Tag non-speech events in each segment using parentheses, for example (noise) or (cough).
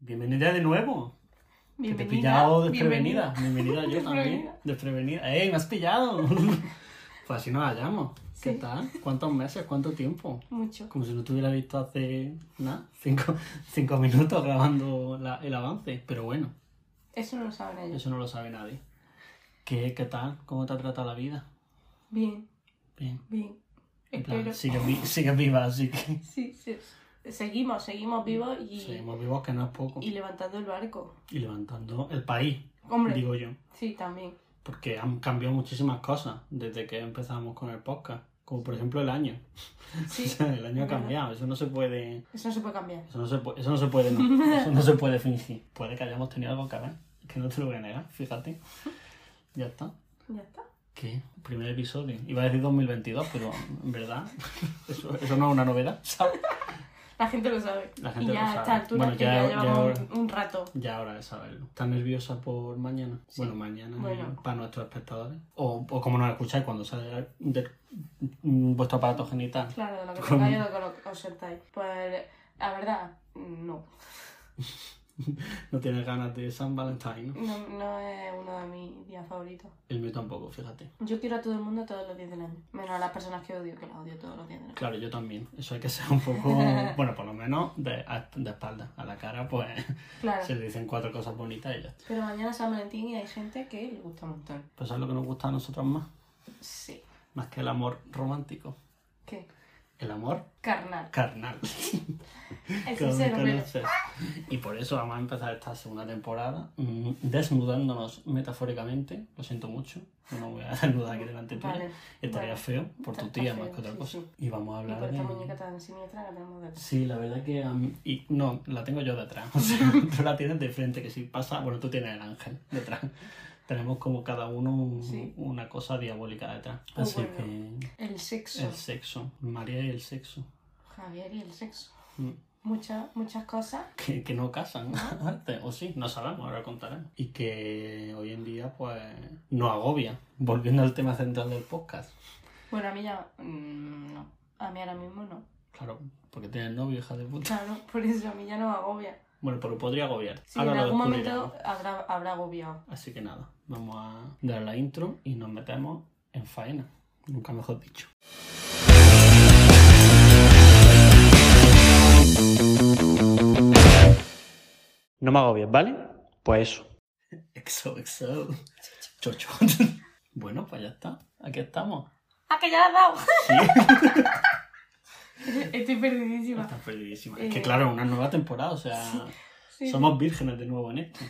Bienvenida de nuevo. Que te he Bienvenida, pillado desprevenida. bienvenida. Bienvenida yo (laughs) también. Desprevenida. ¡Ey, me has pillado! (laughs) pues así nos hallamos. ¿Qué tal? ¿Cuántos meses? ¿Cuánto tiempo? Mucho. Como si no te hubiera visto hace, nada, cinco, cinco minutos grabando la- el avance. Pero bueno, Eso no lo saben ellos. eso no lo sabe nadie. ¿Qué, qué tal? ¿Cómo te ha tratado la vida? Bien, Bien. bien. Espero. sigues, vi- sigues viva, así que... (laughs) Sí, sí. Seguimos, seguimos vivos y, Seguimos vivos, que no es poco. y levantando el barco. Y levantando el país, Hombre, digo yo. sí, también. Porque han cambiado muchísimas cosas desde que empezamos con el podcast. Como por ejemplo el año. (laughs) Sí, O sea, el año ha cambiado. Eso no se puede. eso no se puede cambiar. Eso no se puede. Eso no se puede, no. Eso no se puede fingir. Puede que hayamos tenido algo que ver. Que no te lo voy a negar, fíjate. Ya está. Ya está. ¿Qué? Primer episodio. Iba a decir 2022, pero en verdad. (laughs) Eso, eso no es una novedad, ¿sabes? La gente lo sabe. La gente y ya lo a sabe. esta altura Bueno, que ya- ya, ya ahora- un, un rato. Ya ahora de saberlo. ¿Estás nerviosa por mañana? Sí. Bueno, mañana Bueno. para nuestros espectadores. O, o como nos escucháis cuando sale de, vuestro aparato genital. Claro, de lo que tengáis o de lo que os sentáis. Pues, la verdad, no. (laughs) (laughs) No tienes ganas de San Valentín, ¿no? no. No es uno de mis días favoritos. El mío tampoco, fíjate. Yo quiero a todo el mundo todos los días del año. Menos a las personas que odio, que las odio todos los días del año. Claro, yo también. Eso hay que ser un poco, (laughs) bueno, por lo menos de, de espalda. A la cara, pues Claro. se le dicen cuatro cosas bonitas y ya. Pero mañana es San Valentín y hay gente que le gusta un montón. Pues es lo que nos gusta a nosotros más. Sí. Más que el amor romántico. ¿Qué? El amor Carnal. carnal. Que me conoces. Y por eso vamos a empezar esta segunda temporada mm, desnudándonos metafóricamente. Lo siento mucho. No voy a (laughs) desnudar aquí delante tuya. Vale. Estaría vale. feo por tu tía feo, más que otra sí, cosa. sí. Y vamos a Y hablar por de... esta muñeca tan siniestra que tenemos detrás. Sí, la verdad que mí... Y no, la tengo yo detrás. (laughs) (laughs) O sea, tú la tienes de frente, que si pasa... Bueno, tú tienes el ángel detrás. Tenemos como cada uno un- Sí. una cosa diabólica detrás. Muy Así bueno. que... El sexo. El sexo. María y el sexo. Javier y el sexo. Mm. Muchas, muchas cosas. que, que no casan (laughs) antes, o sí, no sabemos, ahora contaremos. Y que hoy en día, pues, no agobia. Volviendo al tema central del podcast. Bueno, a mí ya. mm, no. A mí ahora mismo no. Claro, porque tienes novio, hija de puta. Claro, por eso a mí ya no agobia. Bueno, pero podría agobiar. Sí, Ahora en algún momento habrá, habrá agobiado. Así que nada, vamos a dar la intro y nos metemos en faena. Nunca mejor dicho. No me agobies, ¿vale? Pues eso. Exo, exo. Chocho. (laughs) Bueno, pues ya está. Aquí estamos. ¡Ah, que ya la has dado! Sí. (laughs) (laughs) Estoy perdidísima. Estás perdidísima. Es Eh, que claro, una nueva temporada, o sea, Sí. somos vírgenes de nuevo en esto.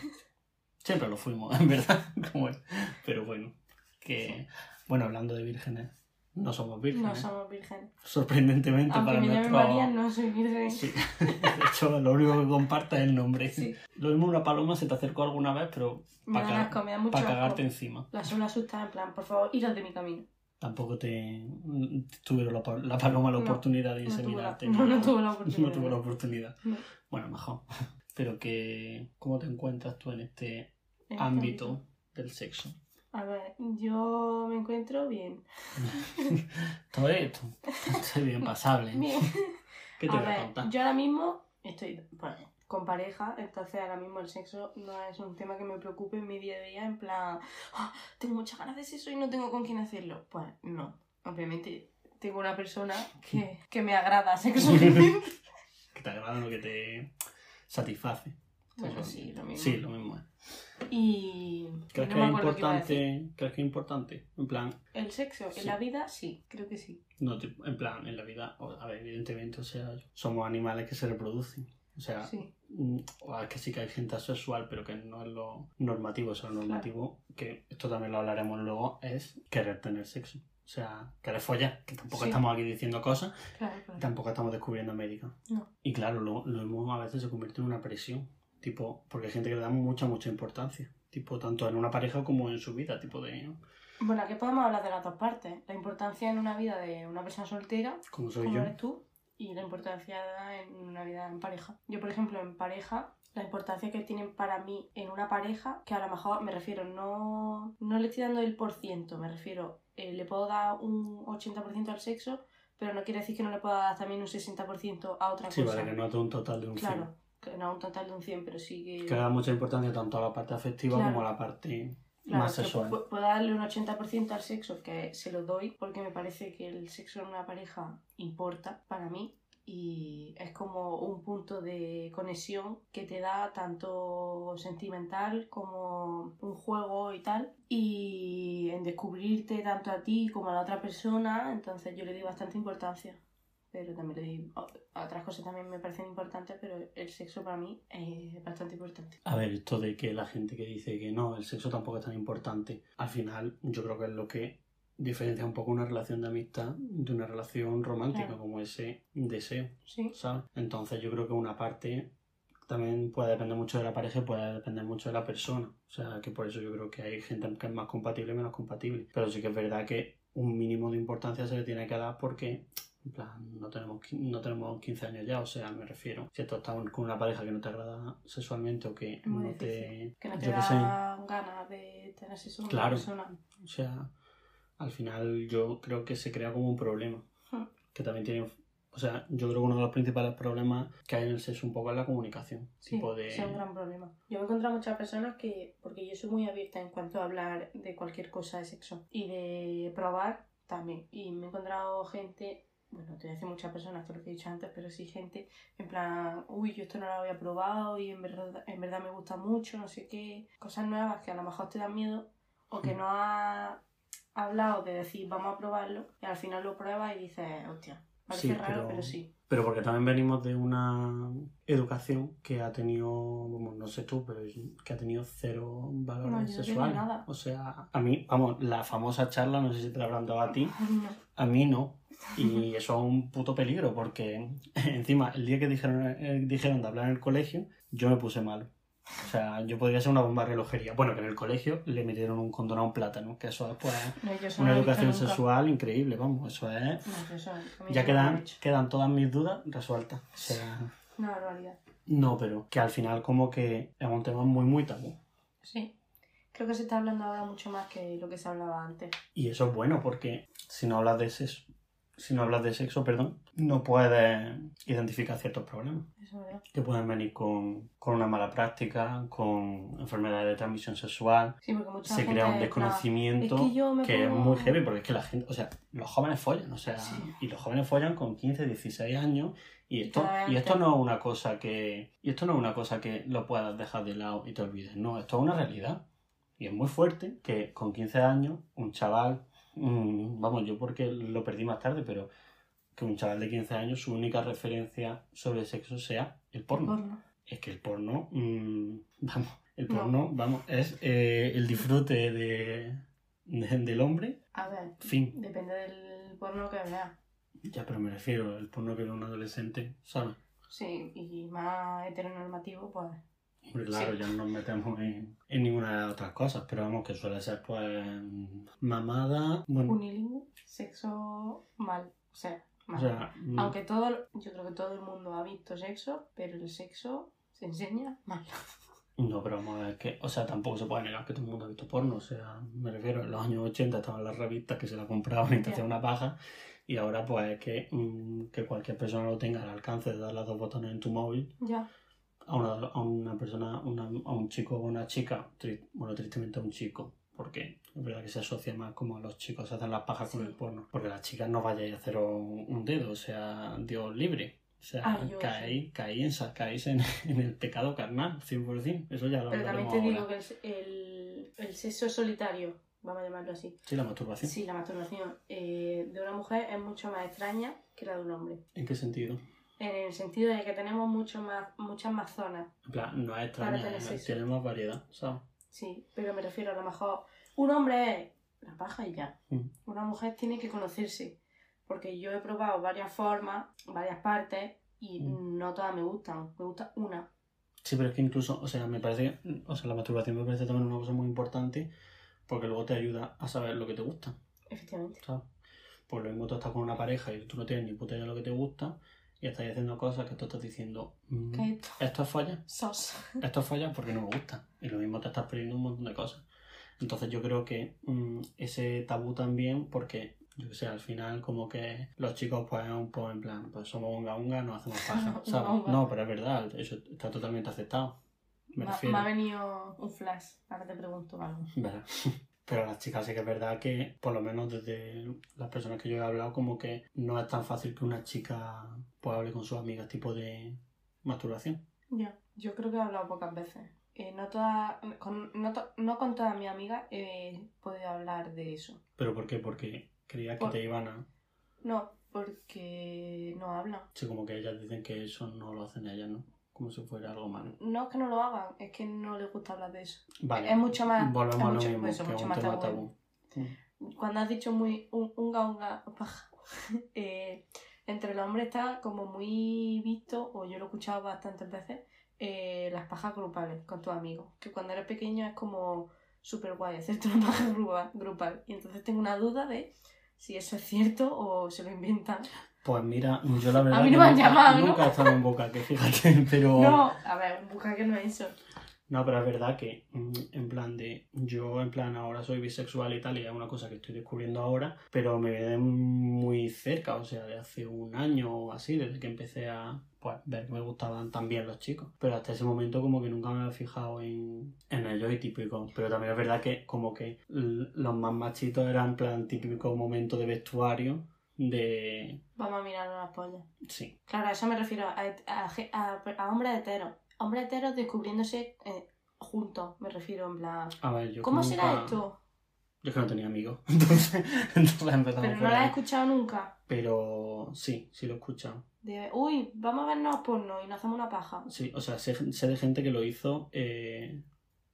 Siempre lo fuimos, (laughs) en verdad. Como es. Pero bueno, que bueno, hablando de vírgenes, no somos vírgenes. No somos vírgenes. Sorprendentemente Aunque para llame nuestro. María, no soy virgen. Sí. (laughs) De hecho, lo único que comparta es el nombre. Sí. Lo mismo una paloma se te acercó alguna vez, pero para asco. cagarte encima. La suelo asustar, en plan, por favor, iros de mi camino. Tampoco te tuvieron la, la paloma la No, oportunidad de inseminarte. (laughs) no, no tuve la oportunidad. (laughs) No tuvo la oportunidad. No. Bueno, mejor. (laughs) Pero que, ¿cómo te encuentras tú en este En este ámbito del sexo? A ver, yo me encuentro bien. Todo esto, estoy bien pasable. Bien. ¿Qué te a voy a ver, contar? yo ahora mismo estoy con pareja, entonces ahora mismo el sexo no es un tema que me preocupe en mi día a día, en plan, "Ah, tengo muchas ganas de sexo y no tengo con quién hacerlo. Pues no, obviamente tengo una persona que, que me agrada sexualmente. (laughs) Que te agrada lo que te satisface. bueno, sí, lo mismo. Sí, lo mismo es. Y ¿Crees no que es importante? ¿Crees que es importante? En plan, El sexo Sí. en la vida, sí, creo que sí. no en plan, en la vida, a ver, evidentemente, o sea, somos animales que se reproducen. O sea, Sí, Mm, que sí que hay gente asexual, pero que no es lo normativo. O sea, lo normativo, que esto también lo hablaremos luego, es querer tener sexo. O sea, querer follar, que tampoco Sí. estamos aquí diciendo cosas, claro, claro. tampoco estamos descubriendo América. No. Y claro, lo, lo mismo a veces se convierte en una presión. Tipo, porque hay gente que le da mucha, mucha importancia. Tipo, tanto en una pareja como en su vida. Tipo de, Bueno, aquí podemos hablar de las dos partes. La importancia en una vida de una persona soltera como soy como yo. eres tú y la importancia en una vida en pareja. Yo, por ejemplo, en pareja, la importancia que tienen para mí en una pareja, que a lo mejor me refiero, no, no le estoy dando el por ciento, me refiero, eh, le puedo dar un 80% al sexo, pero no quiere decir que no le pueda dar también un 60% a otra Sí, cosa. vale, que no es de un total de un Claro, que no un total de un 100, pero sí que... Que da mucha importancia tanto a la parte afectiva Claro. como a la parte Claro, más sexual. pu- puedo darle un 80% al sexo, que se lo doy porque me parece que el sexo en una pareja importa para mí y es como un punto de conexión que te da tanto sentimental como un juego y tal y en descubrirte tanto a ti como a la otra persona, entonces yo le doy bastante importancia. Pero también le a otras cosas también me parecen importantes, pero el sexo para mí es bastante importante. A ver, esto de que la gente que dice que no, el sexo tampoco es tan importante, al final yo creo que es lo que diferencia un poco una relación de amistad de una relación romántica, Claro. como ese deseo, Sí, ¿sabes? Entonces yo creo que una parte también puede depender mucho de la pareja y puede depender mucho de la persona. O sea, que por eso yo creo que hay gente que es más compatible y menos compatible. Pero sí que es verdad que un mínimo de importancia se le tiene que dar porque, en plan, no tenemos, no tenemos 15 años ya. O sea, me refiero, si tú estás con una pareja que no te agrada sexualmente o que muy no te... difícil. Que no te da ganas de tener sexo con una Claro. persona. O sea, al final yo creo que se crea como un problema. Hmm. Que también tiene... O sea, yo creo que uno de los principales problemas que hay en el sexo un poco es la comunicación. Sí, tipo de... es un gran problema. Yo me he encontrado muchas personas que, porque yo soy muy abierta en cuanto a hablar de cualquier cosa de sexo y de probar también. Y me he encontrado gente, bueno, te voy a decir muchas personas, esto es lo que he dicho antes, pero sí gente en plan, uy, yo esto no lo había probado y en verdad, en verdad me gusta mucho, no sé qué. Cosas nuevas que a lo mejor te dan miedo o que no has hablado de decir, vamos a probarlo y al final lo pruebas y dices, hostia, parece Sí, raro, pero- pero sí. Pero porque también venimos de una educación que ha tenido, vamos, no sé tú, pero que ha tenido cero valores No, yo no tengo sexuales. nada. O sea, a mí, vamos, la famosa charla, no sé si te la habrán dado a ti, (laughs) a mí no. Y eso es un puto peligro, porque (laughs) encima, el día que dijeron, eh, dijeron de hablar en el colegio, yo me puse malo. O sea, yo podría ser una bomba de relojería. Bueno, que en el colegio le metieron un condón a un plátano, que eso es pues, No, una no educación sexual increíble, vamos, eso es... No, eso, Ya quedan, quedan todas mis dudas resueltas. O sea, Una barbaridad. no, pero que al final como que es un tema muy, muy tabú. Sí. Creo que se está hablando ahora mucho más que lo que se hablaba antes. Y eso es bueno porque si no hablas de sexo, si no hablas de sexo, perdón, no puedes identificar ciertos problemas Eso es verdad. que pueden venir con, con una mala práctica, con enfermedades de transmisión sexual. Sí, porque mucha Se gente crea un desconocimiento Es que es muy heavy porque es que la gente, o sea, los jóvenes follan, o sea, Sí. y los jóvenes follan con 15, 16 años y esto, y esto no es una cosa que, y esto no es una cosa que lo puedas dejar de lado y te olvides, no, esto es una realidad. Y es muy fuerte que con 15 años un chaval, mm, vamos, yo porque lo perdí más tarde, pero que un chaval de 15 años su única referencia sobre sexo sea el porno. Porno. Es que el porno, mm, (laughs) vamos, el No. porno, vamos, es eh, el disfrute de, de- del hombre. A ver, Fin. depende del porno que veas. Ya, pero me refiero al porno que ve un adolescente, ¿sabes? Sí, y más heteronormativo, pues. Hombre, claro, Sí. ya no nos metemos en, en ninguna de las otras cosas, pero vamos, que suele ser, pues, mamada, bueno, Unilingüe, sexo mal. O sea, o mal. sea, mm, Aunque todo, yo creo que todo el mundo ha visto sexo, pero el sexo se enseña mal. no, pero vamos a ver que, o sea, tampoco se puede negar que todo el mundo ha visto porno, o sea, me refiero, en los años 80 estaban las revistas que se la compraban y te hacían una paja, y ahora, pues, es que, mm, que cualquier persona lo tenga al alcance de dar los dos botones en tu móvil, Ya. A una, a una persona, una- a un chico o una chica, tri- bueno, tristemente a un chico, porque es verdad que se asocia más como a los chicos se hacen las pajas con Sí. el porno, porque las chicas no vayáis a hacer un, un dedo, o sea, Dios libre. O sea, Ah, caéis, caéis, en, caéis en, (laughs) en el pecado carnal, 100%. Eso ya lo Pero también te ahora. digo que el, el, el sexo solitario, vamos a llamarlo así, Sí, la masturbación. Sí, la masturbación eh, de una mujer es mucho más extraña que la de un hombre. ¿En qué sentido? En el sentido de que tenemos mucho más, muchas más zonas. En plan, no es Para extraña, tener sexo. tiene más variedad, ¿sabes? Sí, pero me refiero a lo mejor. Un hombre es la paja y ya. Mm. Una mujer tiene que conocerse. Porque yo he probado varias formas, varias partes y Mm. no todas me gustan. Me gusta una. Sí, pero es que incluso, o sea, me parece, que- o sea, la masturbación me parece también una cosa muy importante porque luego te ayuda a saber lo que te gusta. Efectivamente. ¿sabes? Pues lo mismo tú estás con una pareja y tú no tienes ni puta idea de lo que te gusta y estás haciendo cosas que tú estás diciendo, mm, ¿Qué es esto? esto es falla, Sos. (laughs) esto es falla porque no me gusta. Y lo mismo te estás perdiendo un montón de cosas. Entonces yo creo que mm, ese tabú también, porque yo que sé, al final como que los chicos pues un poco en plan, pues somos unga unga, no hacemos (laughs) paja, ¿sabes? No, pero es verdad, eso está totalmente aceptado. Me me ha venido un flash, ahora te pregunto algo. ¿verdad? (laughs) Pero las chicas sí que es verdad que, por lo menos desde las personas que yo he hablado, como que no es tan fácil que una chica pues hable con sus amigas tipo de masturbación. Ya, yo creo que he hablado pocas veces. Eh, no, toda, con, no, to- no con todas mis amigas he podido hablar de eso. ¿Pero por qué? Porque creías que Por- te iban a... No, porque no hablan. Sí, como que ellas dicen que eso no lo hacen ellas, ¿no? Como si fuera algo malo. No es que no lo hagan, es que no les gusta hablar de eso. Vale. Es mucho más. Volvemos a lo mismo, eso, que es mucho más tabú. tabú. Cuando has dicho muy un- unga unga paja, (laughs) eh, entre los hombres está como muy visto, o yo lo he escuchado bastantes veces, eh, las pajas grupales con tus amigos. Que cuando eres pequeño es como súper guay hacerte una paja grupa- grupal. Y entonces tengo una duda de si eso es cierto o se lo inventan. Pues mira, yo la verdad mí no me han nunca, llamado, ¿no? nunca he estado en boca, que fíjate, (laughs) pero... No, a ver, busca que no es eso. No, pero es verdad que mm, en plan de yo en plan ahora soy bisexual y tal y es una cosa que estoy descubriendo ahora, pero me viene muy cerca, o sea, de hace un año o así, desde que empecé a pues, ver que me gustaban también los chicos. Pero hasta ese momento como que nunca me había fijado en, en ellos y típico. Pero también es verdad que como que los más machitos eran en plan típico momento de vestuario de... Vamos a mirar las pollas. Sí, Claro, a eso me refiero, a, a, a, a hombres heteros. Hombres heteros descubriéndose eh, juntos, me refiero, en plan... a ver, yo ¿Cómo nunca- será esto? Yo es que no tenía amigos, (laughs) entonces, entonces empezamos Pero no la he ahí. escuchado nunca. Pero sí, sí lo he escuchado. De, uy, vamos a vernos porno y nos hacemos una paja. Sí, o sea, sé, sé de gente que lo hizo eh,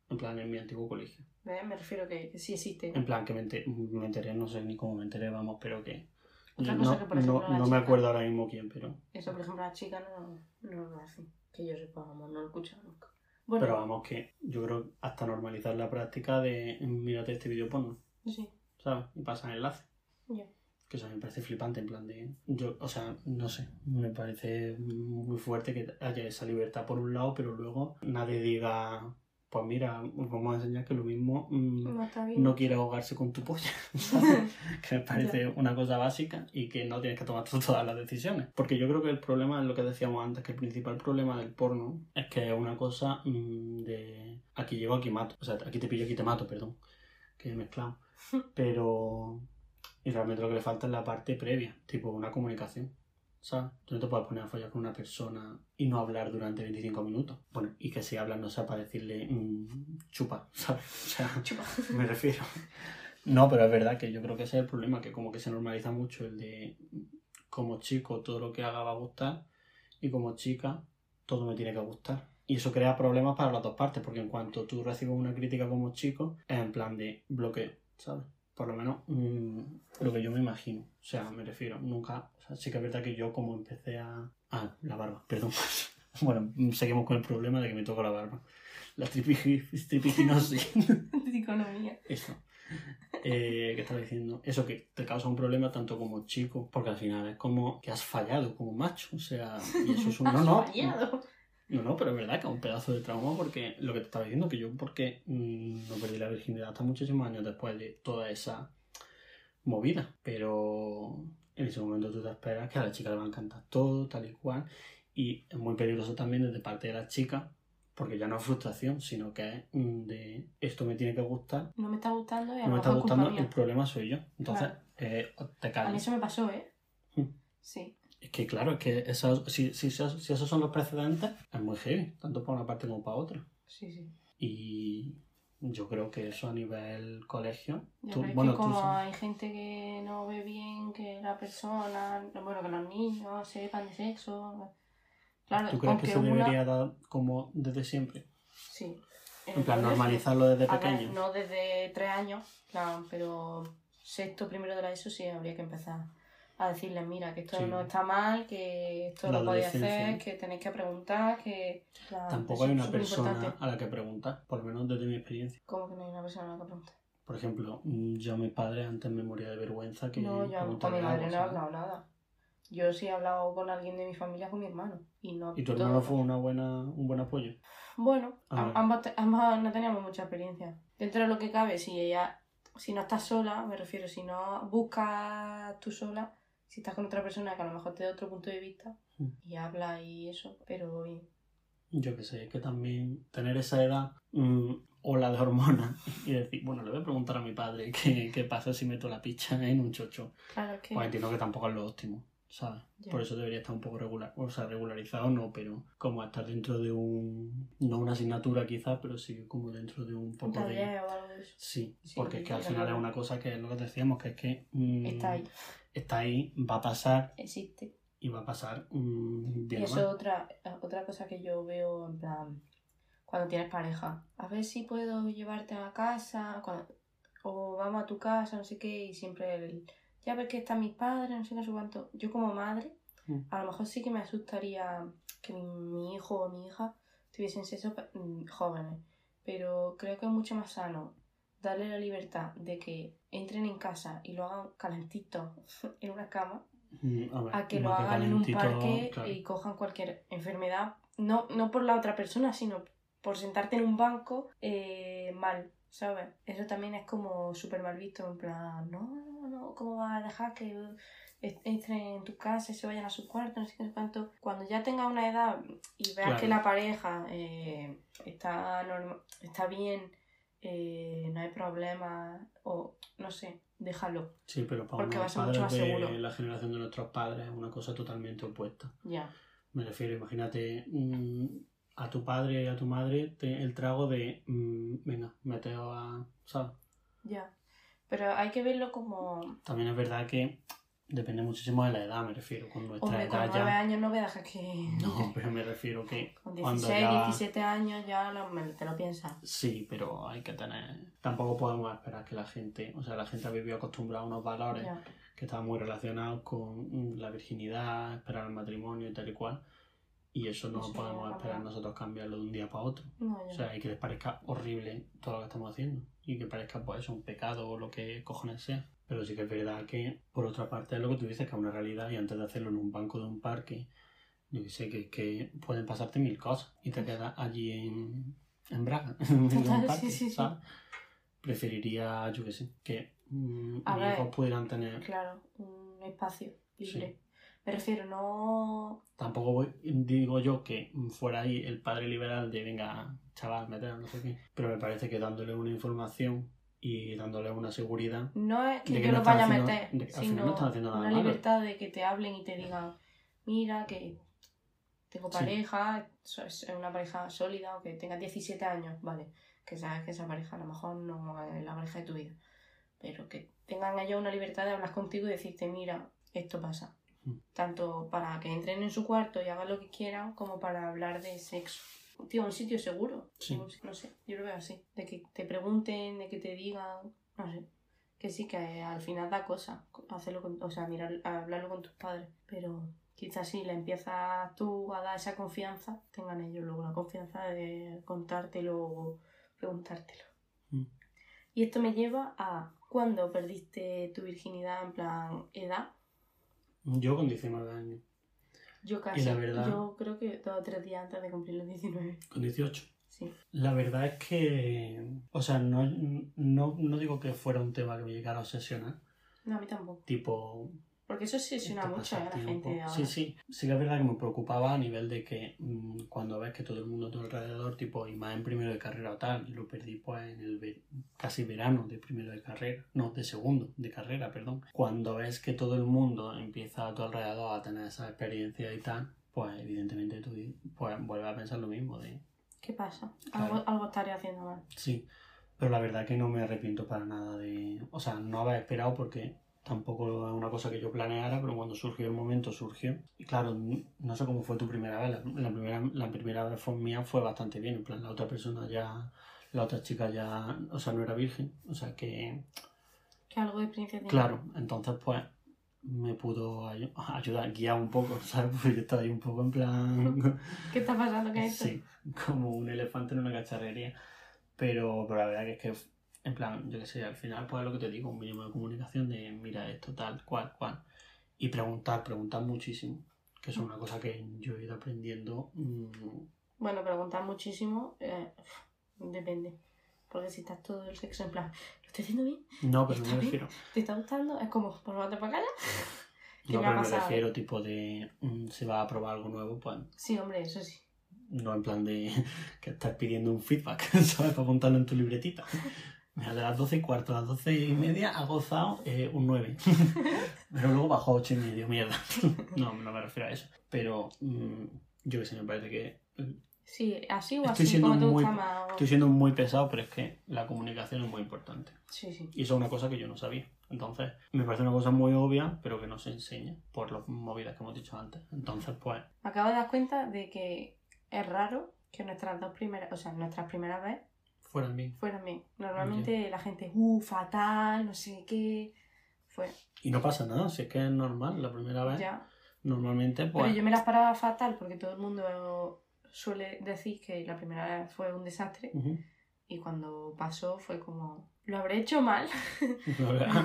en plan en mi antiguo colegio. ¿Ves? Me refiero que, que sí existe. En plan que me enteré, me enteré, no sé ni cómo me enteré, vamos, pero que... Otra no, cosa que, por ejemplo, no- la no me chica- acuerdo ahora mismo quién, pero... Eso, por ejemplo, las chicas no, no lo hacen. Que yo sepa, vamos, no lo he escuchado nunca. Bueno, Pero vamos, que yo creo hasta normalizar la práctica de mírate este vídeo porno, sí, ¿sabes? Y pasan enlaces. ya. Que eso a mí me parece flipante, en plan de... Yo, o sea, no sé, me parece muy fuerte que haya esa libertad por un lado, pero luego nadie diga, pues mira, os vamos a enseñar que lo mismo mm, No quiere ahogarse con tu polla, (laughs) (laughs) que me parece una cosa básica y que no tienes que tomar tú (laughs) todas las decisiones. Porque yo creo que el problema es lo que decíamos antes, que el principal problema del porno es que es una cosa mm, de aquí llego, aquí mato. O sea, aquí te pillo, aquí te mato, perdón, que he mezclado. Pero... Y realmente lo que le falta es la parte previa, tipo una comunicación. ¿Sabes? Tú no te puedes poner a follar con una persona y no hablar durante 25 minutos. Bueno, y que si hablas no sea para decirle mm, chupa, (laughs) ¿sabes? O sea, Chupa. me refiero. No, pero es verdad que yo creo que ese es el problema, que como que se normaliza mucho el de como chico todo lo que haga va a gustar y como chica todo me tiene que gustar. Y eso crea problemas para las dos partes, porque en cuanto tú recibes una crítica como chico, es en plan de bloqueo, ¿sabes? Por lo menos lo que yo me imagino. O sea, me refiero, nunca... O sea, sí que es verdad que yo como empecé a... Ah, la barba, perdón. (laughs) bueno, seguimos con el problema de que me toco la barba. La tripigi- tripiginosis. (laughs) Eso. Eh, ¿Qué estaba diciendo? Eso que te causa un problema tanto como chico, porque al final es como que has fallado como macho. O sea, y eso es un. No, no. fallado. No, no, pero es verdad que es un pedazo de trauma porque lo que te estaba diciendo, que yo porque mm, no perdí la virginidad hasta muchísimos años después de toda esa movida. Pero en ese momento tú te esperas que a la chica le va a encantar todo, tal y cual. Y es muy peligroso también desde parte de la chica, porque ya no es frustración, sino que es mm, de esto me tiene que gustar, No me está gustando y a no me está gustando, el problema soy yo. Entonces, Claro. eh, te A mí eso me pasó, ¿eh? Mm. Sí. Es que claro, es que esos- si, si, esos- si esos son los precedentes, es muy heavy, tanto para una parte como para otra. Sí, sí. Y yo creo que eso a nivel colegio. Tú- bueno, que tú como sabes- hay gente que no ve bien que la persona, bueno, que los niños sepan de sexo. Claro, ¿Tú crees que se una- debería dar como desde siempre? Sí. En plan, normalizarlo desde ver, pequeño. no desde tres años, claro, pero sexto, primero de la ESO sí habría que empezar a decirles, mira, que esto Sí. no está mal, que esto La lo podéis hacer, que tenéis que preguntar, que... Tampoco hay una persona a la que preguntar, por lo menos desde mi experiencia. ¿Cómo que no hay una persona a la que preguntar? Por ejemplo, mm, yo a mi padre antes me moría de vergüenza que No, yo con mi madre no he hablado nada. Yo sí he hablado con alguien de mi familia, con mi hermano. Y, no ¿Y tu todo- hermano fue una buena, un buen apoyo? Bueno, Ah. am- ambas, ambas no teníamos mucha experiencia. Dentro de lo que cabe, si ella si no estás sola, me refiero, si no buscas tú sola, si estás con otra persona que a lo mejor te da otro punto de vista Mm. y habla y eso, pero bien. Yo que sé, que también tener esa edad mm, o la de hormonas y decir, bueno, le voy a preguntar a mi padre qué, qué pasa si meto la picha en un chocho. Claro es que... Pues entiendo que tampoco es lo óptimo, ¿sabes? Ya. Por eso debería estar un poco regular, o sea, regularizado no, pero como estar dentro de un, no una asignatura quizás, pero sí como dentro de un un poco de... o algo de eso. Sí, Sí, porque es que al final es una cosa que es lo que decíamos, que es que mm, Está ahí, está ahí, va a pasar existe. y va a pasar mm, Y bien o eso es otra, otra cosa que yo veo en plan, cuando tienes pareja. A ver si puedo llevarte a casa, cuando- o vamos a tu casa, no sé qué, y siempre el, ya ves que están mis padres, no sé qué, no sé cuánto. Yo como madre, Mm. a lo mejor sí que me asustaría que mi, mi hijo o mi hija tuviesen sexo mm, jóvenes, pero creo que es mucho más sano darle la libertad de que entren en casa y lo hagan calentito (laughs) en una cama Mm, a, ver, a que lo hagan en un parque claro. y cojan cualquier enfermedad, no, no por la otra persona, sino por sentarte en un banco eh, mal, ¿sabes? Eso también es como súper mal visto, en plan, no, ¿cómo vas a dejar que entren en tu casa y se vayan a su cuarto, no sé qué, cuánto? Cuando ya tengas una edad y veas Claro. que la pareja eh, está, norma- está bien, eh, no hay problema, o no sé, déjalo, Sí, pero para porque va a ser mucho más de seguro. la generación de nuestros padres es una cosa totalmente opuesta. ya. Me refiero, imagínate mm, a tu padre y a tu madre te- el trago de, mm, venga, meteo a... ¿sabes? Ya. Pero hay que verlo como. También es verdad que depende muchísimo de la edad, me refiero. Con nuestra Hombre, con edad nueve ya... años no me dejas que. (laughs) No, pero me refiero que (laughs) Con cuando 16, ya- 17 años ya lo- te lo piensas. Sí, pero hay que tener... Tampoco podemos esperar que la gente... O sea, la gente ha vivido acostumbrada a unos valores Ya. que estaban muy relacionados con la virginidad, esperar el matrimonio y tal y cual. Y eso no Eso podemos esperar nosotros cambiarlo de un día para otro. No. O sea, y que les parezca horrible todo lo que estamos haciendo. Y que parezca, pues, un pecado o lo que cojones sea. Pero sí que es verdad que, por otra parte, es lo que tú dices, que es una realidad. Y antes de hacerlo en un banco de un parque, yo que sé, que, que pueden pasarte mil cosas. Y te quedas allí en, en Braga, (laughs) en un parque, sí, sí, sí. Preferiría, yo que sé, que mm, mis hijos pudieran tener... Claro, un espacio libre. Me refiero, no. Tampoco voy- digo yo que fuera ahí el padre liberal de venga, chaval, meter no sé qué. Pero me parece que dándole una información y dándole una seguridad No es que De que yo no lo vaya a meter, de sino no haciendo nada una malo. libertad de que te hablen y te digan: Mira, que tengo Sí. pareja, es una pareja sólida, o que tengas 17 años, vale. Que sabes que esa pareja a lo mejor no es la pareja de tu vida. Pero que tengan ellos una libertad de hablar contigo y decirte: Mira, esto pasa. Mm. Tanto para que entren en su cuarto y hagan lo que quieran, como para hablar de sexo. Tío, un sitio seguro. Sí. No sé, yo lo veo así. De que te pregunten, de que te digan, no sé. Que sí, que al final da cosa hacerlo con, o sea, mirar, hablarlo con tus padres. Pero quizás si le empiezas tú a dar esa confianza, tengan ellos luego la confianza de contártelo o preguntártelo. Mm. Y esto me lleva a cuando perdiste tu virginidad en plan edad. Yo con 19 años, Yo casi. Y la verdad- Yo creo que dos o tres días antes de cumplir los 19. con 18. Sí. La verdad es que, o sea, no, no, no digo que fuera un tema que me llegara a obsesionar, No, a mí tampoco. tipo... Porque eso obsesiona mucho a la gente ahora. Sí, sí, sí que es verdad que me preocupaba a nivel de que mm, cuando ves que todo el mundo a tu alrededor, tipo, y más en primero de carrera o tal, lo perdí pues en el casi verano de primero de carrera, no, de segundo de carrera, perdón. Cuando ves que todo el mundo empieza a tu alrededor a tener esa experiencia y tal, pues evidentemente tú pues, vuelves a pensar lo mismo de... ¿Qué pasa? Claro. Algo, algo estaré haciendo mal. Sí, pero la verdad que no me arrepiento para nada de... O sea, no haber esperado porque tampoco es una cosa que yo planeara, pero cuando surgió el momento, surgió. Y claro, no sé cómo fue tu primera vez. La, la primera, la primera vez fue mía fue bastante bien. En plan, la otra persona ya... La otra chica ya... O sea, no era virgen. O sea que... Que algo de experiencia. Claro, entonces pues me pudo ay- (laughs) ayudar, guiar un poco, ¿sabes? Porque yo estaba ahí un poco en plan... (laughs) ¿Qué está pasando con (laughs) esto? Sí, como un elefante en una cacharrería. Pero, pero la verdad que es que, en plan, yo qué sé, al final, pues es lo que te digo, un mínimo de comunicación de mira esto, tal, cual, cual. Y preguntar, preguntar muchísimo. Que es una cosa que yo he ido aprendiendo. mm, Bueno, preguntar muchísimo eh, depende. Porque si estás todo el sexo en plan, ¿lo estoy haciendo bien? No, pero no ¿Está me bien? refiero. ¿Te está gustando? Es como, por favor, para allá. Que No, (laughs) me pero me pasado, refiero tipo de mm, si vas a probar algo nuevo, pues Sí, hombre, eso sí. no en plan de (laughs) que estás pidiendo un feedback, (laughs) ¿sabes? Para apuntarlo en tu libretita. Mira, de las 12 y cuarto a las 12 y media ha gozado eh, un 9. (laughs) Pero luego bajó a 8 y medio, mierda. (laughs) No, no me refiero a eso. Pero mm, yo que sé, me parece que Sí, así o Estoy así, siendo como te muy- gusta más. estoy siendo muy pesado, pero es que la comunicación es muy importante. Sí, sí. Y eso es una cosa que yo no sabía. Entonces, me parece una cosa muy obvia, pero que no se enseña por las movidas que hemos dicho antes. Entonces, pues, Me acabo de dar cuenta de que es raro que nuestras dos primeras, o sea, nuestras primeras veces fuera bien. fueran bien. Normalmente la gente, uh, fatal, no sé qué. Fue, Y no pasa nada, si es que es normal, la primera vez. ya. Normalmente, pues. Pero yo me las paraba fatal porque todo el mundo suele decir que la primera vez fue un desastre y cuando pasó fue como, lo habré hecho mal. (laughs) Habrá.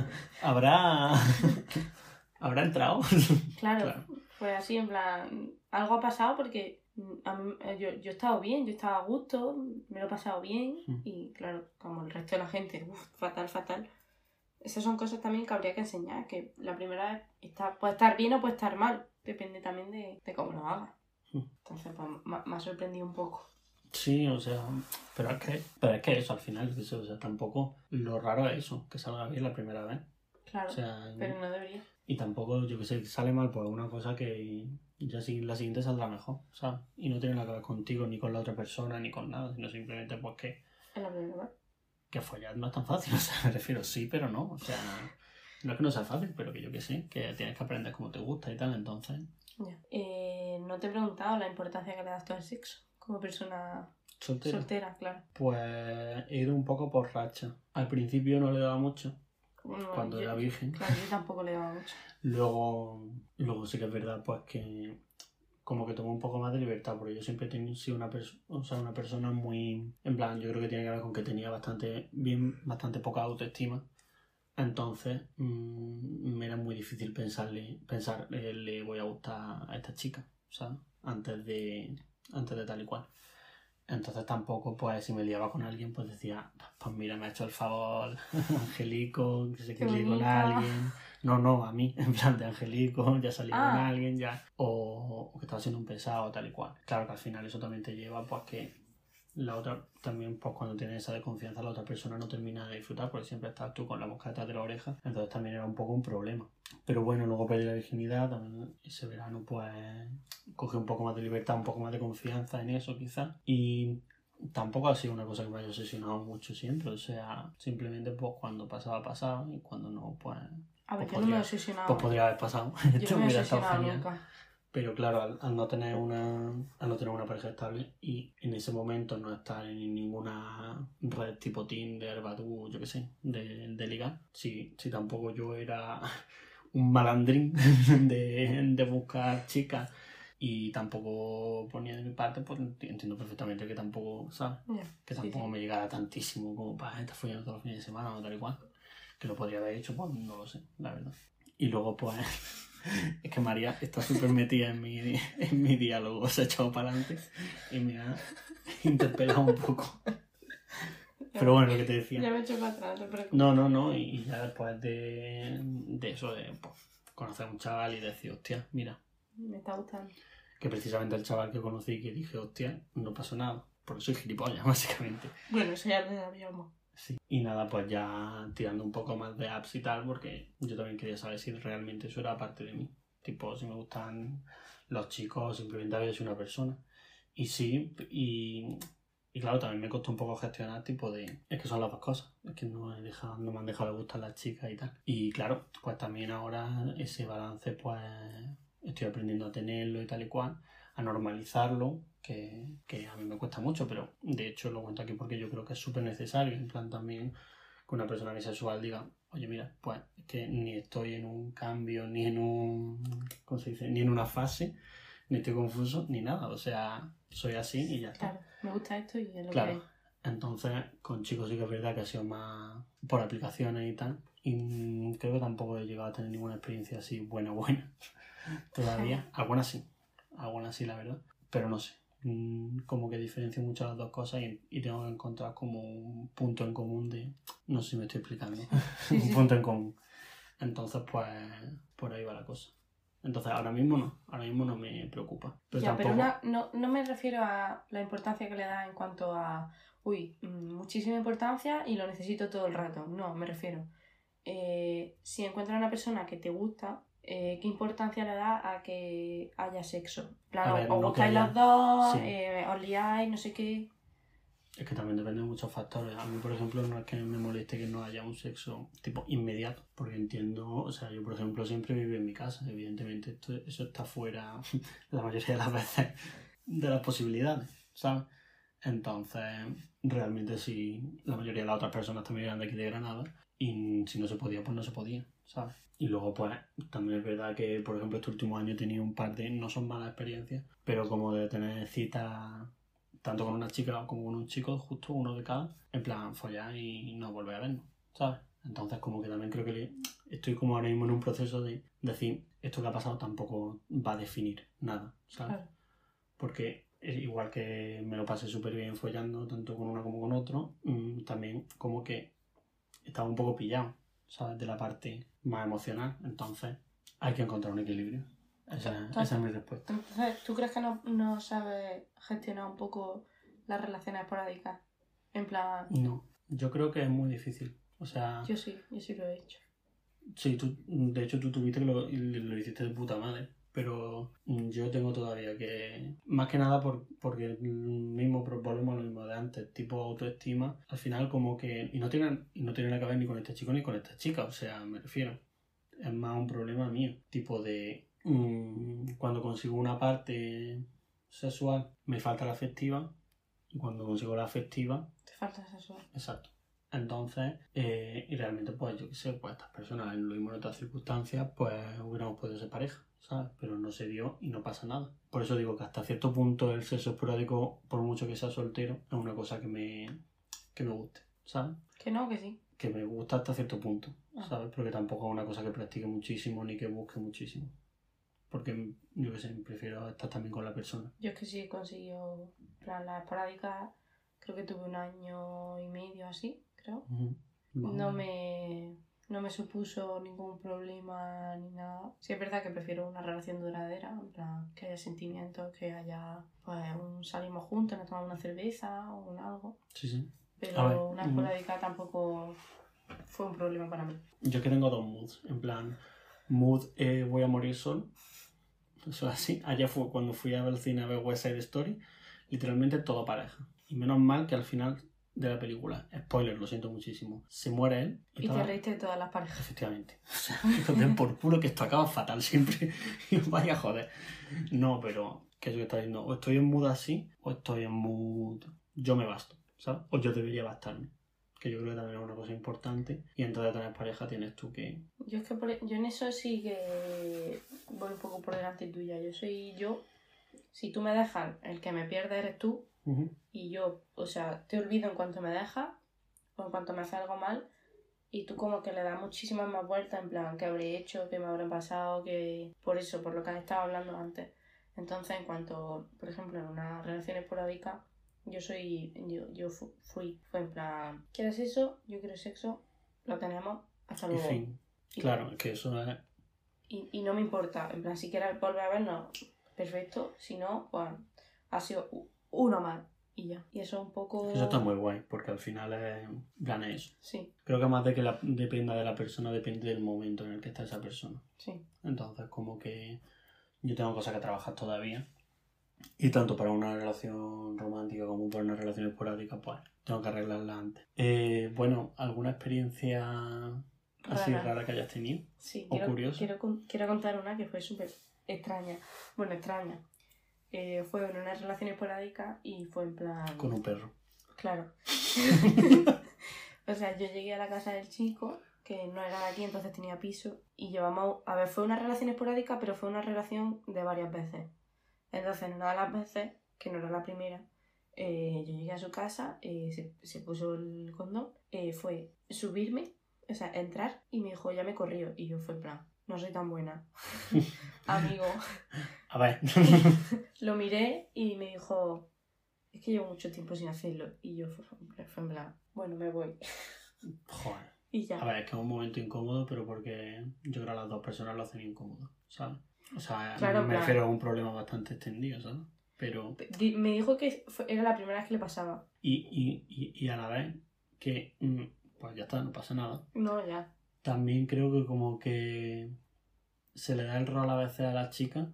(laughs) Habrá. (laughs) Habrá entrado. Claro, Claro. fue así, en plan, algo ha pasado porque mí- eh, yo, yo he estado bien, yo estaba a gusto, me lo he pasado bien Mm. y claro, como el resto de la gente, (laughs) uf, fatal, fatal. Esas son cosas también que habría que enseñar, que la primera vez está, puede estar bien o puede estar mal, depende también de, de cómo lo hagas. Mm. Entonces, pues, me ha sorprendido un poco. Sí, o sea, pero es que, pero es que eso al final, eso, o sea, tampoco lo raro es eso, que salga bien la primera vez. Claro, O sea, pero no debería. y tampoco, yo que sé, sale mal, pues una cosa que ya sí, la siguiente saldrá mejor, ¿sabes? Y no tiene nada que ver contigo, ni con la otra persona, ni con nada, sino simplemente pues que, Es la primera que follar no es tan fácil, (laughs) o sea, me refiero sí, pero no, o sea, no es que no sea fácil, pero que yo que sé, que tienes que aprender como te gusta y tal, entonces, Ya. Eh, no te he preguntado la importancia que le das tú al sexo como persona soltera, claro. Pues he ido un poco por racha. Al principio no le daba mucho, Cuando yo- era virgen. Claro, yo tampoco le daba mucho. (laughs) Luego, luego sí que es verdad, pues que como que tomé un poco más de libertad, porque yo siempre he sido una, o sea, una persona muy... En plan, yo creo que tiene que ver con que tenía bastante, bien, bastante poca autoestima. Entonces, mm, me era muy difícil pensarle, pensar, eh, le voy a gustar a esta chica, ¿sabes? Antes de, antes de tal y cual. Entonces tampoco, pues, si me liaba con alguien, pues decía, pues mira, me ha hecho el favor, (laughs) Angelico, que se quiere con alguien. No, no, a mí, (laughs) en plan de Angelico, ya salí con Ah. alguien, ya. O, o que estaba siendo un pesado, tal y cual. Claro que al final eso también te lleva, pues, que la otra, también, pues, cuando tienes esa desconfianza, la otra persona no termina de disfrutar, porque siempre estás tú con la mosca detrás de la oreja. Entonces también era un poco un problema. Pero bueno, luego perdí la virginidad, también ese verano, pues, cogí un poco más de libertad, un poco más de confianza en eso, quizás. Y tampoco ha sido una cosa que me haya obsesionado mucho siempre. O sea, simplemente, pues, cuando pasaba, pasaba, y cuando no, pues, A ver, Pues yo no me he podría- obsesionado. pues podría haber pasado. (laughs) yo Esto me he obsesionado nunca. Pero claro, al, al no tener una al no tener una pareja estable y en ese momento no estar en ninguna red tipo Tinder, Badoo, yo qué sé, de, de ligar, si, si tampoco yo era (laughs) un malandrín (laughs) de, de buscar chicas y tampoco ponía de mi parte, pues entiendo perfectamente que tampoco, ¿sabes? Ya, Que sí, tampoco sí. me llegara tantísimo como para estar follando todos los fines de semana o tal y cual. Que lo podría haber hecho, pues no lo sé, la verdad. Y luego, pues, (laughs) es que María está súper metida en mi, en mi diálogo, se ha echado para adelante y me ha interpelado un poco. Pero bueno, lo que te decía. Ya me he hecho para atrás, no te preocupes. No, no, no, y, ya después de, de eso, de pues, conocer a un chaval y decir, hostia, mira, Me está gustando. que precisamente el chaval que conocí que dije, hostia, no pasó nada, porque soy gilipollas, (laughs) básicamente. Bueno, eso ya lo sabíamos. Sí. Y nada, pues ya tirando un poco más de apps y tal, porque yo también quería saber si realmente eso era parte de mí. Tipo, si me gustan los chicos, simplemente había sido una persona. Y sí, y, y claro, también me costó un poco gestionar, tipo de. Es que son las dos cosas. Es que no, he dejado, no me han dejado de gustar las chicas y tal. Y claro, pues también ahora ese balance, pues estoy aprendiendo a tenerlo y tal y cual, a normalizarlo, que, que a mí me cuesta mucho, pero de hecho lo cuento aquí porque yo creo que es súper necesario. En plan, también que una persona bisexual diga, oye, mira, pues es que ni estoy en un cambio, ni en un. ¿Cómo se dice? Ni en una fase, ni estoy confuso, ni nada. O sea, soy así y ya está. Claro, me gusta esto y es lo Claro. que. Entonces, con chicos sí que es verdad que ha sido más por aplicaciones y tal. Y creo que tampoco he llegado a tener ninguna experiencia así buena, buena. (laughs) Todavía. (laughs) Algunas sí. Algunas sí, la verdad. Pero no sé. mm, como que diferencio mucho las dos cosas y, y tengo que encontrar como un punto en común de... No sé si me estoy explicando. (laughs) Un punto en común. Entonces, pues, por ahí va la cosa. Entonces, ahora mismo no. Ahora mismo no me preocupa. Pero ya, tampoco... pero una- no, no me refiero a la importancia que le da en cuanto a, uy, mm, muchísima importancia y lo necesito todo el rato. No, me refiero. eh, si encuentras una persona que te gusta, eh, ¿qué importancia le da a que haya sexo? A ver, os no gustáis los dos, Sí. eh, os liáis, no sé qué. Es que también depende de muchos factores. A mí, por ejemplo, no es que me moleste que no haya un sexo tipo inmediato, porque entiendo, o sea, yo, por ejemplo, siempre vivo en mi casa. Evidentemente, esto, eso está fuera (laughs) la mayoría de las veces de las posibilidades, ¿sabes? Entonces, realmente, si la mayoría de las otras personas también eran de aquí de Granada, y si no se podía, pues no se podía, ¿sabes? Y luego, pues, también es verdad que, por ejemplo, este último año he tenido un par de, no son malas experiencias, pero como de tener citas tanto con una chica como con un chico, justo uno de cada, en plan follar y no volver a vernos, ¿sabes? Entonces como que también creo que le- estoy como ahora mismo en un proceso de decir, esto que ha pasado tampoco va a definir nada, ¿sabes? Claro. Porque es igual que me lo pasé súper bien follando, tanto con una como con otro, mm, también como que estaba un poco pillado, ¿sabes? De la parte más emocional, entonces hay que encontrar un equilibrio. Esa, esa es mi respuesta. Entonces, ¿tú crees que no, no sabes gestionar un poco las relaciones esporádicas? En plan, No, yo creo que es muy difícil. O sea, yo sí, yo sí lo he hecho. Sí, tú, de hecho tú tuviste que lo, lo hiciste de puta madre, pero mm, yo tengo todavía que, más que nada por, porque el mismo, volvemos a lo mismo de antes, tipo autoestima, al final como que, y no tiene, y no tiene nada que ver ni con este chico ni con esta chica, o sea, me refiero, es más un problema mío, tipo de, mm, cuando consigo una parte sexual me falta la afectiva, y cuando consigo la afectiva Te falta sexual. Exacto. Entonces, eh, y realmente, pues yo qué sé, pues estas personas en lo mismo en otras circunstancias, pues hubiéramos podido ser pareja, ¿sabes? Pero no se dio y no pasa nada. Por eso digo que hasta cierto punto el sexo esporádico, por mucho que sea soltero, es una cosa que me, que me guste, ¿sabes? Que no, que sí. Que me gusta hasta cierto punto, Ah. ¿sabes? Porque tampoco es una cosa que practique muchísimo ni que busque muchísimo. Porque yo que sé, prefiero estar también con la persona. Yo es que sí he conseguido, la esporádica, creo que tuve un año y medio así, creo. No me, no me supuso ningún problema ni nada. Sí es verdad que prefiero una relación duradera, en plan, que haya sentimientos, que haya, pues, un salimos juntos, nos tomamos una cerveza o un algo. Sí, sí. Pero ver, una mm. esporádica tampoco fue un problema para mí. Yo que tengo dos moods. En plan, mood eh, voy a morir solo. Eso es así. Ayer fue cuando fui a ver el cine a ver West Side Story. Literalmente todo pareja. Y menos mal que al final de la película, spoiler, lo siento muchísimo, se muere él. Y te toda- reíste de todas las parejas. Efectivamente. (laughs) O sea, por culo que esto acaba fatal siempre. (laughs) Y vaya joder. No, pero, ¿qué es lo que está diciendo? O estoy en mood así, o estoy en mood yo me basto, ¿sabes? O yo debería bastarme. Que yo creo que también es una cosa importante. Y antes de tener pareja tienes tú que Yo es que por- yo en eso sí que voy un poco por delante tuya. Yo soy yo. Si tú me dejas, el que me pierde eres tú. Ujú. Y yo, o sea, te olvido en cuanto me dejas o en cuanto me hace algo mal. Y tú como que le das muchísimas más vueltas en plan, ¿qué habré hecho? ¿Qué me habrá pasado? que Por eso, por lo que has estado hablando antes. Entonces, en cuanto, por ejemplo, en una relación esporádica, yo soy, yo, yo fu- fui, fue en plan, ¿quieres eso? Yo quiero sexo, lo tenemos, hasta En luego. fin, Y- claro, es que eso es. y, y no me importa. En plan, si quieres volver a vernos, perfecto. Si no, pues ha sido uno más y ya. Y eso un poco. Eso está muy guay, porque al final es. es eso. Sí, Creo que más de que la- dependa de la persona, depende del momento en el que está esa persona. sí. Entonces, como que yo tengo cosas que trabajar todavía. Y tanto para una relación romántica como para una relación esporádica, pues tengo que arreglarla antes. Eh, bueno, ¿alguna experiencia así Rara. que hayas tenido? Sí, O quiero, curioso. quiero, quiero contar una que fue súper extraña. Bueno, extraña. Eh, fue en una relación esporádica y fue en plan. Con un perro. Claro. (laughs) (laughs) o sea, yo llegué a la casa del chico, que no era de aquí, entonces tenía piso, y llevamos, a ver, fue una relación esporádica, pero fue una relación de varias veces. Entonces, en una de las veces, que no era la primera, eh, yo llegué a su casa, eh, se, se puso el condón, fue subirme, o sea, entrar, y me dijo, ya me corrió, y yo fue en plan, no soy tan buena. (laughs) Amigo, A ver. (laughs) (laughs) Lo miré y me dijo, es que llevo mucho tiempo sin hacerlo. Y yo fue, fue en plan, bueno, me voy. (laughs) Joder. Y ya. A ver, es que es un momento incómodo, pero porque yo creo que las dos personas lo hacen incómodo, ¿sabes? O sea, Claro, me refiero a un problema bastante extendido, ¿sabes? Pero, Me dijo que fue- era la primera vez que le pasaba. y, y, y, y a la vez que, mm, pues ya está, no pasa nada. No, ya. También creo que como que se le da el rol a veces a las chicas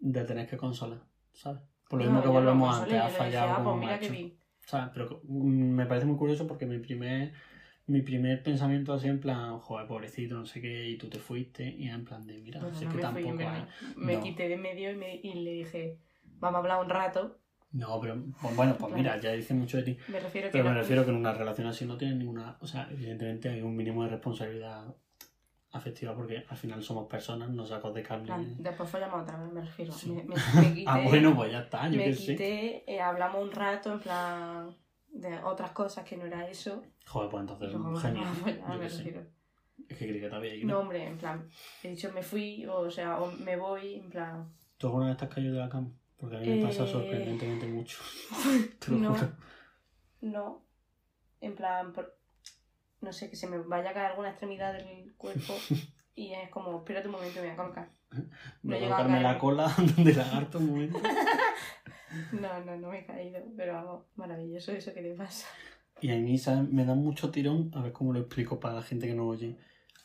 de tener que consolar, ¿sabes? Por lo No, mismo que no volvemos consolé, antes, ha le decía, fallado "Ah, como pues mira qué macho. bien. ¿Sabes? Pero mm, me parece muy curioso porque mi primer, mi primer pensamiento así en plan, joder, pobrecito, no sé qué, y tú te fuiste, y en plan de, mira, si no es que me fui, en tampoco hay. Me No. quité de medio y, me- y le dije, vamos a hablar un rato. No, pero pues bueno, pues mira, ya dice mucho de ti. Me refiero que Pero me no- refiero que en una relación así no tiene ninguna. O sea, evidentemente hay un mínimo de responsabilidad afectiva porque al final somos personas, no sacos de carne. después follamos otra vez, me refiero. Sí. Me, me- me (laughs) quité, Ah, bueno, pues ya está, yo me qué sé. quité eh, hablamos un rato en plan de otras cosas que no era eso. Joder, pues entonces, luego genial. (laughs) Yo me refiero. Es que creí que te había ido. No, hombre, en plan, he dicho me fui, o sea, o me voy, en plan. ¿Tú alguna vez te has caído de la cama? Porque a mí me pasa Eh, sorprendentemente mucho. (laughs) Te lo No. juro. No. En plan, por- no sé, que se me vaya a caer alguna extremidad del cuerpo (laughs) y es como, espérate un momento, me voy a colocar. (laughs) No voy a a colocarme la cola (laughs) de lagarto un momento. No, no, no me he caído, pero vamos, maravilloso eso que te pasa. Y a mí, ¿sabes? Me da mucho tirón, a ver cómo lo explico para la gente que no oye.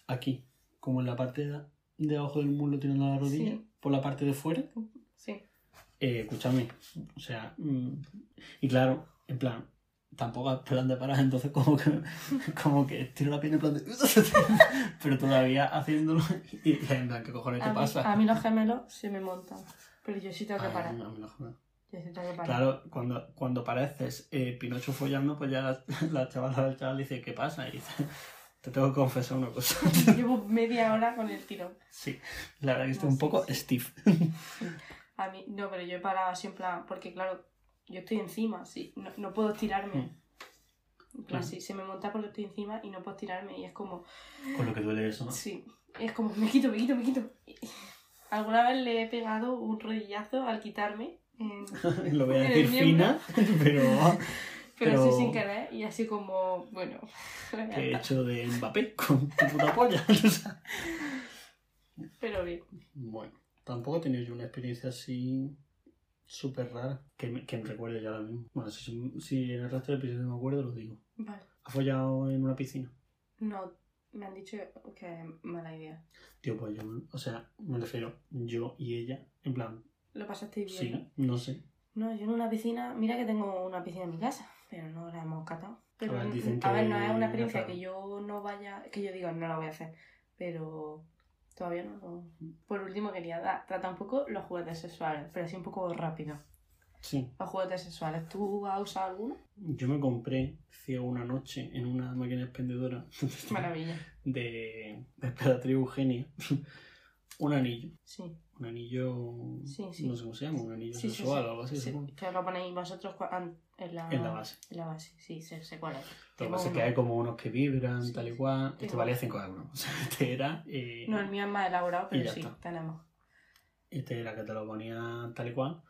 Aquí, como en la parte de, de abajo del muslo tirando la rodilla, Sí. por la parte de fuera. Sí. Eh, escúchame, o sea, mm, y claro, en plan, tampoco es plan de parar, entonces como que, (laughs) como que estiro la pierna en plan de... (laughs) pero todavía haciéndolo y (laughs) y en plan, ¿qué cojones te A mí, pasa? a mí los gemelos se me montan, pero yo sí tengo que parar. a mí no jodas. Yo sí tengo que parar. Claro, cuando, cuando pareces eh, Pinocho follando, pues ya la, la chavala del chaval dice, ¿qué pasa? Y dice, te tengo que confesar una cosa. Llevo media hora con el tirón. sí, la verdad que estoy No, un sí, poco sí. Steve. A mí, no, pero yo he parado plan, porque claro, yo estoy encima, sí, no, no puedo tirarme. Mm. Claro. sí, se me monta porque estoy encima y no puedo tirarme y es como, Con lo que duele eso, ¿no? sí, es como, me quito, me quito, me quito. Alguna vez le he pegado un rodillazo al quitarme, en- (laughs) lo voy a decir fina, (laughs) pero pero, (laughs) pero- así sin querer y así como, bueno, que he hecho de Mbappé con tu puta polla. pero bien. bueno, tampoco he tenido yo una experiencia así súper rara que me, que me recuerde ya ahora mismo. Bueno, si, si en el resto del episodio me acuerdo, lo digo. Vale. ¿Has follado en una piscina? No, me han dicho que es mala idea. Tío, pues yo, o sea, me refiero yo y ella, en plan, ¿Lo pasasteis bien? sí, no sé. No, yo en una piscina, mira que tengo una piscina en mi casa, pero no la hemos catado. Pero, A ver, a ver, no es una experiencia que yo no vaya, que yo digo, no la voy a hacer, pero todavía no lo... Por último quería dar, tratar un poco los juguetes sexuales, pero así un poco rápido. Sí, Los juguetes sexuales, ¿tú has usado alguno? yo me compré ciego una noche en una máquina expendedora (laughs) (laughs) Maravilla. de, de Emperatriz Eugenia (laughs) un anillo. Sí, Un anillo. Sí, sí. No sé cómo se llama, un anillo Sí, sexual o algo así. Que os lo ponéis vosotros en la, En la base. En la base, sí, sé, sé cuál es. Lo que pasa es que hay como unos que vibran, Sí, tal y sí. cual. Este valía 5 euros. O (laughs) sea, este era. eh, No, el mío es más elaborado, pero sí, está. tenemos. Este era que te lo ponía tal y cual.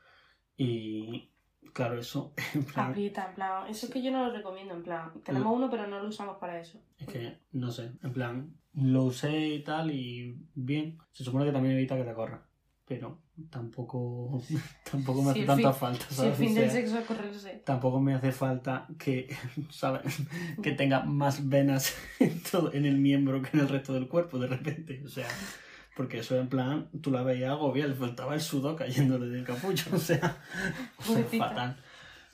Y. Claro, eso. (laughs) En plan, Aprieta, en plan. Eso es que yo no lo recomiendo, en plan. Tenemos uno, pero no lo usamos para eso. es que, no sé. En plan, lo usé y tal y bien. Se supone que también evita que te corra. Pero tampoco. (laughs) Tampoco me hace tanta fin- falta, Si el ¿sabes? fin O del sexo correrse. tampoco me hace falta que, (laughs) ¿sabes? Que tenga más venas (laughs) en, todo, en el miembro que en el resto del cuerpo de repente. O sea, porque eso en plan, tú la veías agobia, le faltaba el sudor cayéndole del capullo. O sea, o sea, fatal.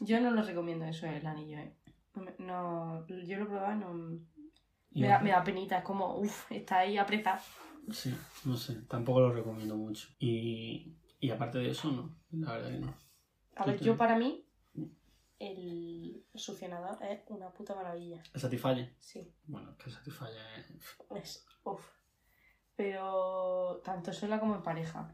Yo no lo recomiendo eso, el anillo, eh. No, me- no- yo lo y no. Me da, me da penita, es como, uff, está ahí apretado. Sí, no sé, tampoco lo recomiendo mucho. Y, y aparte de eso, no, la verdad que no. A ver, yo para mí, el succionador es una puta maravilla. ¿El Satisfyer? Sí, Bueno, que el Satisfyer es... es, uff. Pero tanto sola como en pareja.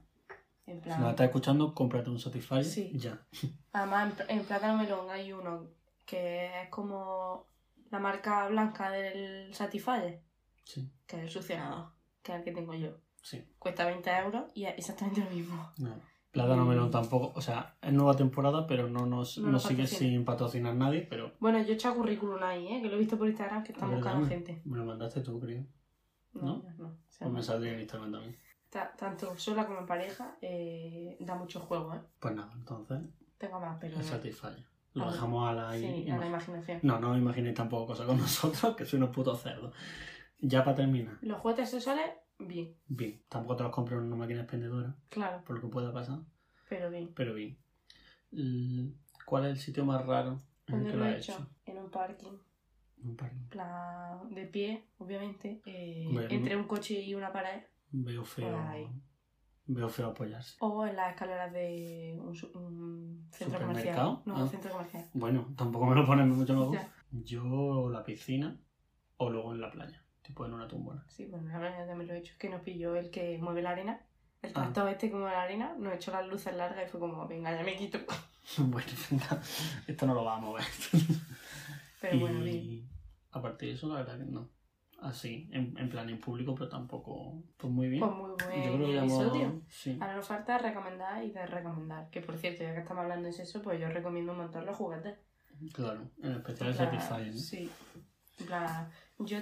En Si plan. no estás escuchando, cómprate un Satisfyer Sí. ya. (laughs) Además, en, en plátano melón hay uno que es como la marca blanca del Satisfyer, Sí, que es el succionador, que es el que tengo yo. sí. Cuesta 20 euros y es exactamente lo mismo. No. La Dana Melón tampoco, o sea, es nueva temporada, pero no nos, No nos sigue sin patrocinar nadie, pero Bueno, yo he echado currículum ahí, ¿eh? Que lo he visto por Instagram que están buscando gente. me lo mandaste tú, creo. No, ¿No? yo no. O sea, Pues me saldría en Instagram también. ta- tanto sola como en pareja eh, da mucho juego, ¿eh? Pues nada, entonces, Tengo más, pero. Satisfyer. Lo A dejamos a la, Sí, i- a la ima- imaginación. No, no os imaginéis tampoco cosas con (laughs) nosotros, que soy unos putos cerdos. Ya para terminar, Los juguetes sexuales, bien, bien, tampoco te los compro en una máquina expendedora, claro, por lo que pueda pasar, pero bien. pero bien. ¿Cuál es el sitio más raro en el ¿Dónde que lo lo he has hecho? hecho? En un parking. Un parking. de pie, obviamente, eh, entre un coche y una pared, Veo feo. Ahí. Veo feo apoyarse. o en las escaleras de un, su- un centro comercial. No, Ah. un centro comercial. Bueno, tampoco me lo ponen mucho. Ya. Yo la piscina o luego en la playa, tipo en una tumbona. Sí, bueno, la verdad también lo he hecho. Es que nos pilló el que mueve la arena. El Ah. tractor este que mueve la arena, nos echó las luces largas y fue como, venga, ya me quito. (laughs) bueno, esto no lo va a mover. (laughs) Pero bueno, bien. y aparte de eso, la verdad que no. Así, en, en plan en público, pero tampoco. Pues muy bien. Pues muy Yo creo que buen episodio. Sí. Ahora nos falta recomendar y desrecomendar. Que por cierto, ya que estamos hablando de eso, pues yo recomiendo un montón los juguetes. Claro, en especial Satisfyer. ¿no? Sí. En plan, yo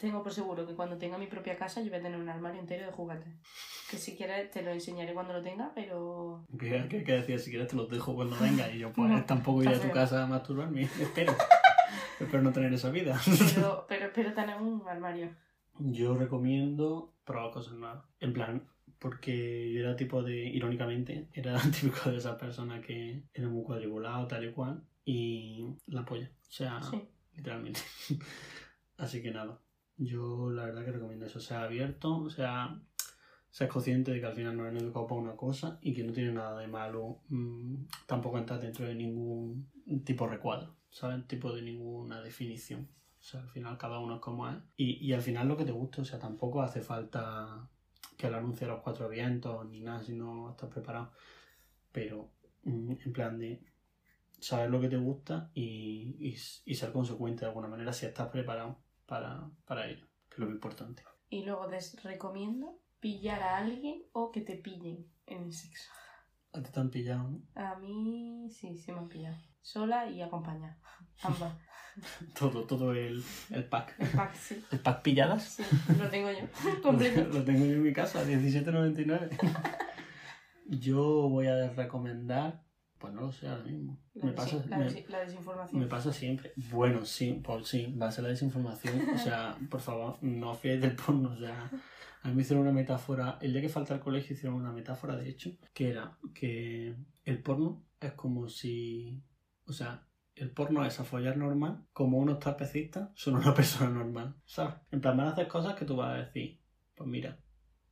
tengo por seguro que cuando tenga mi propia casa yo voy a tener un armario entero de juguetes. Que si quieres te lo enseñaré cuando lo tenga, pero... Que, que, que decía, si quieres te los dejo cuando venga. Y yo, pues (laughs) No, tampoco iré a tu casa a masturbarme. (laughs) Espero. Espero no tener esa vida. Pero, (laughs) pero espero tener un armario. Yo recomiendo probar cosas nuevas. En plan, porque yo era tipo de, irónicamente, era típico de esa persona que era muy cuadriculado, tal y cual, y la polla. O sea, Sí. literalmente. Así que nada, yo la verdad que recomiendo eso, sea abierto, sea, seas consciente de que al final no eres educado para una cosa y que no tiene nada de malo mm, tampoco entrar dentro de ningún tipo de recuadro, ¿sabes? Tipo de ninguna definición. O sea, al final cada uno es como es. Y, y al final lo que te guste, o sea, tampoco hace falta que lo anuncie a los cuatro vientos ni nada si no estás preparado. Pero mm, en plan de saber lo que te gusta y, y, y ser consecuente de alguna manera si estás preparado para, para ello, que es lo importante. Y luego les recomiendo pillar a alguien o que te pillen en el sexo. A ti te han pillado, ¿no? A mí sí, sí me han pillado. Sola y acompañada. Ambas. (laughs) Todo, todo el, el pack. El pack, sí. ¿El pack pilladas? Sí, lo tengo yo. (laughs) Completo. Lo tengo yo en mi casa, 17.99. (laughs) Yo voy a recomendar, pues no lo sé ahora mismo. La, Me pasa, la me, la desinformación. me pasa siempre. Bueno, sí, pues sí, va a ser la desinformación. O sea, (laughs) por favor, no fiéis del porno. O sea, a mí me hicieron una metáfora, el día que falta al colegio hicieron una metáfora, de hecho, que era que el porno es como si, o sea, el porno es a follar normal, como unos trapecistas son una (laughs) persona normal, ¿sabes? En plan, van a hacer cosas que tú vas a decir, pues mira,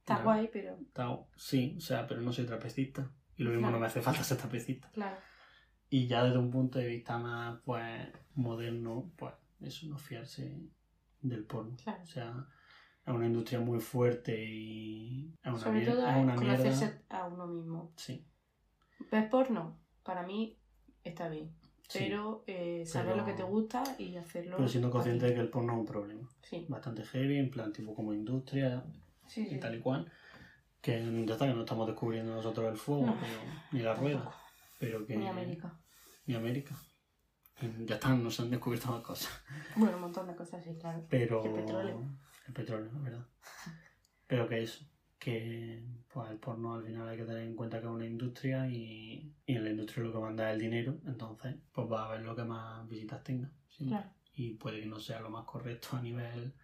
Está guay, pero está- sí, o sea, pero no soy trapecista. Y lo mismo Claro. no me hace falta ser trapecista. claro. Y ya desde un punto de vista más, pues, moderno, pues, eso, no fiarse del porno. Claro. O sea, es una industria muy fuerte y es una, Sobre todo mierda. conocerse a uno mismo. Sí, ¿Ves porno? Para mí está bien. sí. Pero eh, saber Pero- lo que te gusta y hacerlo. Pero siendo consciente de que el porno es un problema. Sí, Bastante heavy, en plan, tipo como industria sí, y tal y cual. Que ya está, que no estamos descubriendo nosotros el fuego, No. pero- ni la rueda. Pero que... Ni América. Ni América. Ya están, nos han descubierto más cosas. Bueno, un montón de cosas, sí, claro. Pero. El petróleo. El petróleo, verdad. Pero que eso. Que pues el porno al final hay que tener en cuenta que es una industria y, y en la industria lo que manda es el dinero. Entonces, pues va a ver lo que más visitas tenga. Claro. Y puede que no sea lo más correcto a nivel.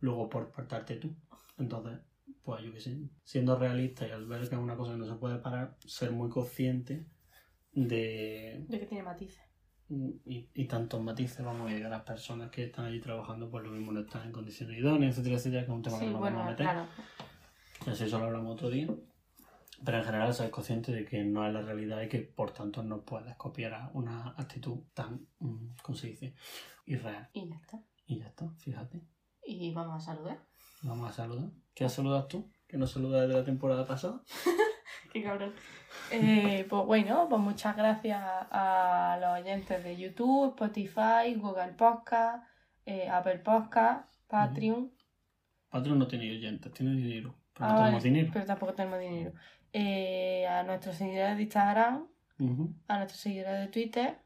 Luego por portarte tú. Entonces, pues yo qué sé. Siendo realista y al ver que es una cosa que no se puede parar, ser muy consciente de De que tiene matices. y, y tantos matices vamos a llegar a las personas que están allí trabajando pues lo mismo no están en condiciones idóneas etcétera etcétera que es un tema que Sí, no nos vamos a bueno, meter claro. así eso lo hablamos otro día pero en general ser consciente de que no es la realidad y que por tanto no puedes copiar una actitud tan mm, ¿cómo se dice? irreal Y ya está. y ya está fíjate Y vamos a saludar. Vamos a saludar ¿qué saludas tú? que no saludas desde la temporada pasada (laughs) Qué cabrón. Eh, pues bueno, pues muchas gracias a los oyentes de YouTube, Spotify, Google Podcast, eh, Apple Podcast, Patreon. Patreon no tiene oyentes tiene dinero pero Ah, no vale, tenemos dinero Pero tampoco tenemos dinero. eh, a nuestros seguidores de Instagram, a nuestros seguidores de Twitter.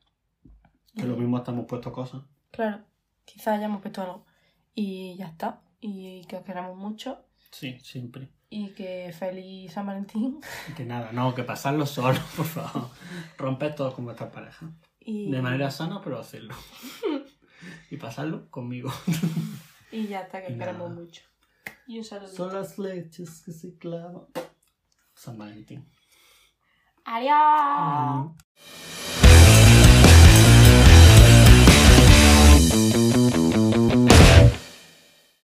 Que lo mismo estamos puesto cosas. Claro, quizás hayamos puesto algo. Y ya está. Y que os queramos mucho. Sí, siempre. Y que feliz San Valentín. Y (laughs) que nada, no, que pasarlo solo, (laughs) por favor. Romper todo con vuestra pareja. Y, De manera sana, pero hacerlo. y pasarlo conmigo. (laughs) y ya está, que os queramos nada. mucho. Y un saludo. Son las leches que se clavan. San Valentín. Adiós.